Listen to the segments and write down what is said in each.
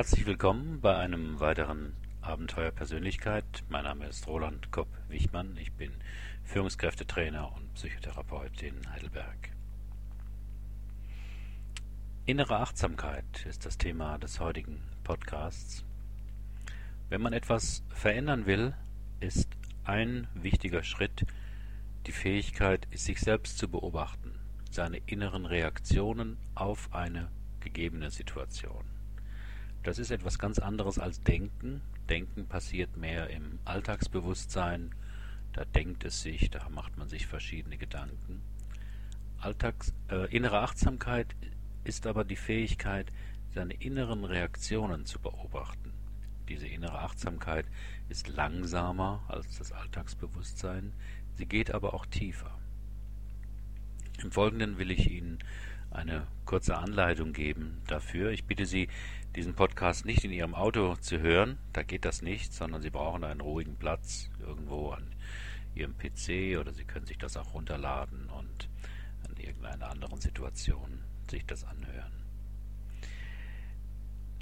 Herzlich willkommen bei einem weiteren Abenteuer Persönlichkeit. Mein Name ist Roland Kopp-Wichmann. Ich bin Führungskräftetrainer und Psychotherapeut in Heidelberg. Innere Achtsamkeit ist das Thema des heutigen Podcasts. Wenn man etwas verändern will, ist ein wichtiger Schritt die Fähigkeit, sich selbst zu beobachten, seine inneren Reaktionen auf eine gegebene Situation. Das ist etwas ganz anderes als Denken. Denken passiert mehr im Alltagsbewusstsein. Da denkt es sich, da macht man sich verschiedene Gedanken. Alltags, äh, innere Achtsamkeit ist aber die Fähigkeit, seine inneren Reaktionen zu beobachten. Diese innere Achtsamkeit ist langsamer als das Alltagsbewusstsein, sie geht aber auch tiefer. Im Folgenden will ich Ihnen eine kurze Anleitung geben dafür. Ich bitte Sie, diesen Podcast nicht in Ihrem Auto zu hören, da geht das nicht, sondern Sie brauchen einen ruhigen Platz irgendwo an Ihrem PC oder Sie können sich das auch runterladen und an irgendeiner anderen Situation sich das anhören.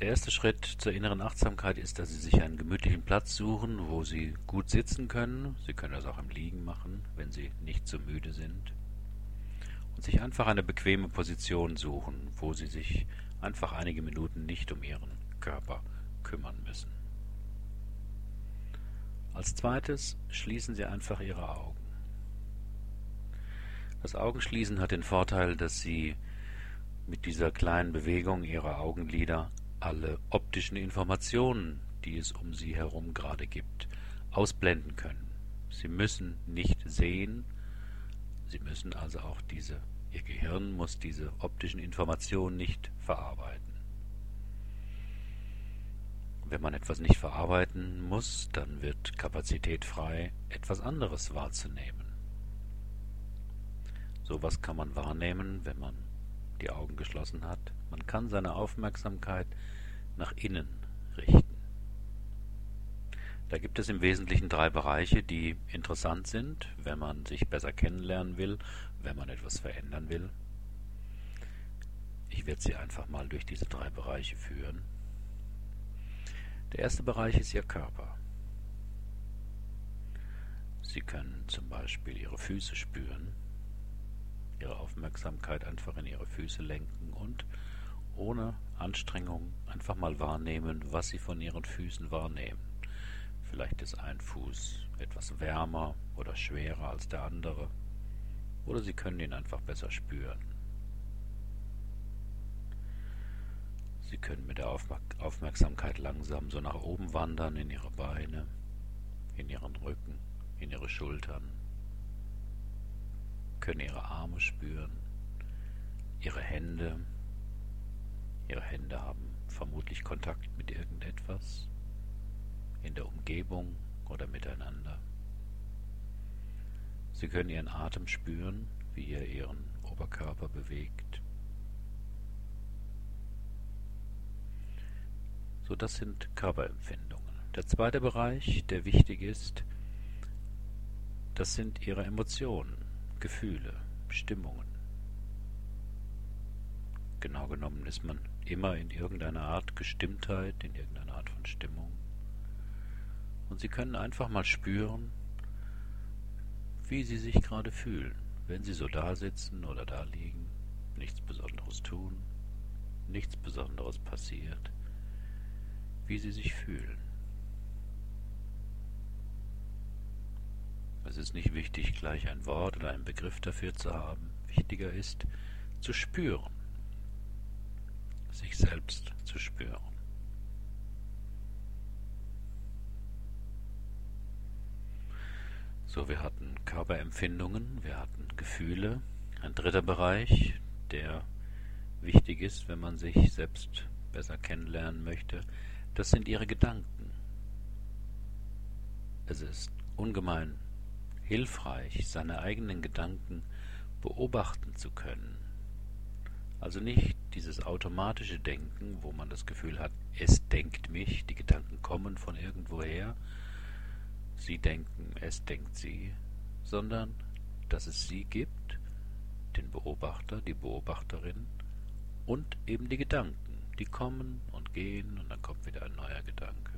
Der erste Schritt zur inneren Achtsamkeit ist, dass Sie sich einen gemütlichen Platz suchen, wo Sie gut sitzen können. Sie können das auch im Liegen machen, wenn Sie nicht zu so müde sind sich einfach eine bequeme Position suchen, wo Sie sich einfach einige Minuten nicht um Ihren Körper kümmern müssen. Als zweites schließen Sie einfach Ihre Augen. Das Augenschließen hat den Vorteil, dass Sie mit dieser kleinen Bewegung Ihrer Augenlider alle optischen Informationen, die es um Sie herum gerade gibt, ausblenden können. Sie müssen nicht sehen, Sie müssen also auch diese, Ihr Gehirn muss diese optischen Informationen nicht verarbeiten. Wenn man etwas nicht verarbeiten muss, dann wird Kapazität frei, etwas anderes wahrzunehmen. Sowas kann man wahrnehmen, wenn man die Augen geschlossen hat. Man kann seine Aufmerksamkeit nach innen richten. Da gibt es im Wesentlichen drei Bereiche, die interessant sind, wenn man sich besser kennenlernen will, wenn man etwas verändern will. Ich werde Sie einfach mal durch diese drei Bereiche führen. Der erste Bereich ist Ihr Körper. Sie können zum Beispiel Ihre Füße spüren, Ihre Aufmerksamkeit einfach in Ihre Füße lenken und ohne Anstrengung einfach mal wahrnehmen, was Sie von Ihren Füßen wahrnehmen. Vielleicht ist ein Fuß etwas wärmer oder schwerer als der andere. Oder Sie können ihn einfach besser spüren. Sie können mit der Aufmerksamkeit langsam so nach oben wandern in Ihre Beine, in Ihren Rücken, in Ihre Schultern. Können Ihre Arme spüren, Ihre Hände. Ihre Hände haben vermutlich Kontakt mit irgendetwas in der Umgebung oder miteinander. Sie können Ihren Atem spüren, wie er Ihren Oberkörper bewegt. So, das sind Körperempfindungen. Der zweite Bereich, der wichtig ist, das sind Ihre Emotionen, Gefühle, Stimmungen. Genau genommen ist man immer in irgendeiner Art Gestimmtheit, in irgendeiner Art von Stimmung. Und Sie können einfach mal spüren, wie Sie sich gerade fühlen, wenn Sie so da sitzen oder da liegen, nichts Besonderes tun, nichts Besonderes passiert, wie Sie sich fühlen. Es ist nicht wichtig, gleich ein Wort oder einen Begriff dafür zu haben. Wichtiger ist, zu spüren, sich selbst zu spüren. So, wir hatten Körperempfindungen, wir hatten Gefühle. Ein dritter Bereich, der wichtig ist, wenn man sich selbst besser kennenlernen möchte, das sind ihre Gedanken. Es ist ungemein hilfreich, seine eigenen Gedanken beobachten zu können. Also nicht dieses automatische Denken, wo man das Gefühl hat, es denkt mich, die Gedanken kommen von irgendwoher, Sie denken, es denkt sie, sondern dass es sie gibt, den Beobachter, die Beobachterin und eben die Gedanken, Die kommen und gehen und dann kommt wieder ein neuer Gedanke.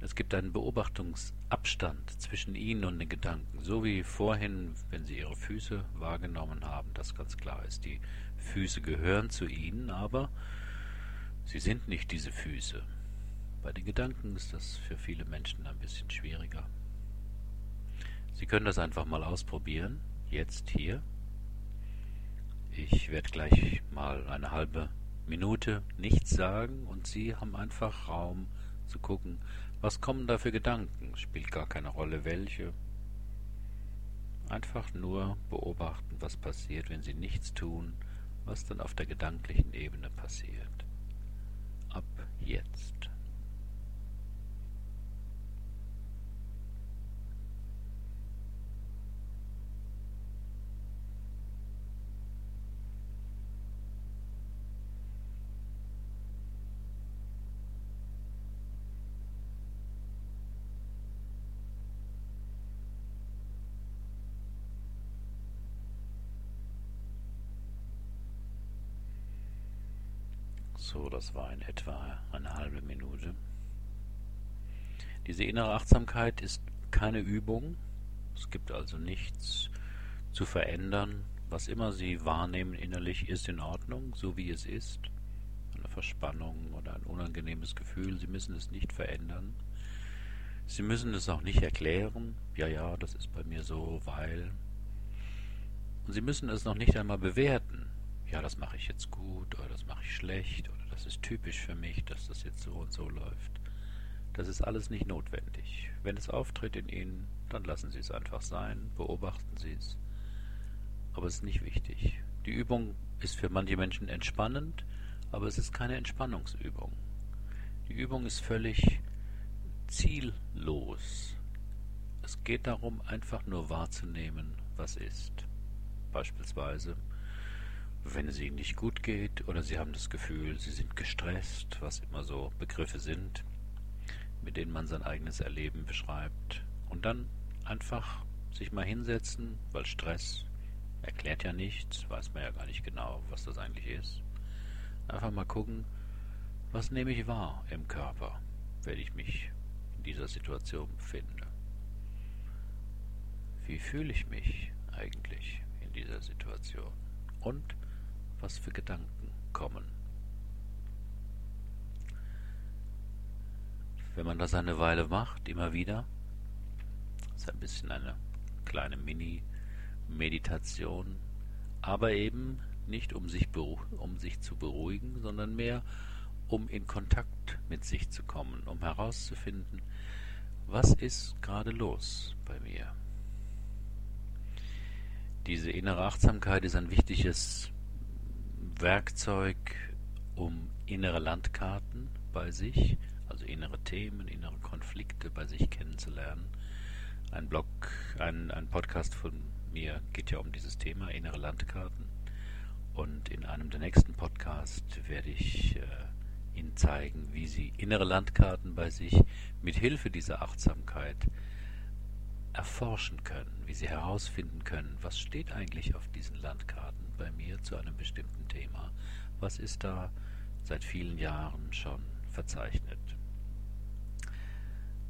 Es gibt einen Beobachtungsabstand zwischen Ihnen und den Gedanken, so wie vorhin, wenn Sie Ihre Füße wahrgenommen haben, das ganz klar ist. Die Füße gehören zu Ihnen, aber Sie sind nicht diese Füße. Bei den Gedanken ist das für viele Menschen ein bisschen schwieriger. Sie können das einfach mal ausprobieren, jetzt hier. Ich werde gleich mal eine halbe Minute nichts sagen und Sie haben einfach Raum zu gucken, was kommen da für Gedanken? Spielt gar keine Rolle welche. Einfach nur beobachten, was passiert, wenn Sie nichts tun, was dann auf der gedanklichen Ebene passiert. Ab jetzt. So, das war in etwa eine halbe Minute. Diese innere Achtsamkeit ist keine Übung. Es gibt also nichts zu verändern. Was immer Sie wahrnehmen innerlich, ist in Ordnung, so wie es ist. Eine Verspannung oder ein unangenehmes Gefühl, Sie müssen es nicht verändern. Sie müssen es auch nicht erklären. Ja, ja, das ist bei mir so, weil. Und Sie müssen es noch nicht einmal bewerten ja, das mache ich jetzt gut oder das mache ich schlecht oder das ist typisch für mich, dass das jetzt so und so läuft. Das ist alles nicht notwendig. Wenn es auftritt in Ihnen, dann lassen Sie es einfach sein, beobachten Sie es. Aber es ist nicht wichtig. Die Übung ist für manche Menschen entspannend, aber es ist keine Entspannungsübung. Die Übung ist völlig ziellos. Es geht darum, einfach nur wahrzunehmen, was ist. Beispielsweise, wenn es ihnen nicht gut geht oder sie haben das Gefühl, sie sind gestresst, was immer so Begriffe sind, mit denen man sein eigenes Erleben beschreibt. Und dann einfach sich mal hinsetzen, weil Stress erklärt ja nichts, weiß man ja gar nicht genau, was das eigentlich ist. Einfach mal gucken, was nehme ich wahr im Körper, wenn ich mich in dieser Situation befinde. Wie fühle ich mich eigentlich in dieser Situation? Und was für Gedanken kommen. Wenn man das eine Weile macht, immer wieder, ist ein bisschen eine kleine Mini-Meditation, aber eben nicht um sich, um sich zu beruhigen, sondern mehr um in Kontakt mit sich zu kommen, um herauszufinden, was ist gerade los bei mir. Diese innere Achtsamkeit ist ein wichtiges Werkzeug, um innere Landkarten bei sich, also innere Themen, innere Konflikte bei sich kennenzulernen. Ein Blog, ein, ein Podcast von mir geht ja um dieses Thema, innere Landkarten. Und in einem der nächsten Podcasts werde ich äh, Ihnen zeigen, wie Sie innere Landkarten bei sich mit Hilfe dieser Achtsamkeit erforschen können, wie Sie herausfinden können, was steht eigentlich auf diesen Landkarten bei mir zu einem bestimmten Thema. Was ist da seit vielen Jahren schon verzeichnet?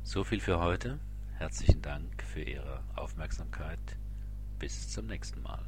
So viel für heute. Herzlichen Dank für Ihre Aufmerksamkeit. Bis zum nächsten Mal.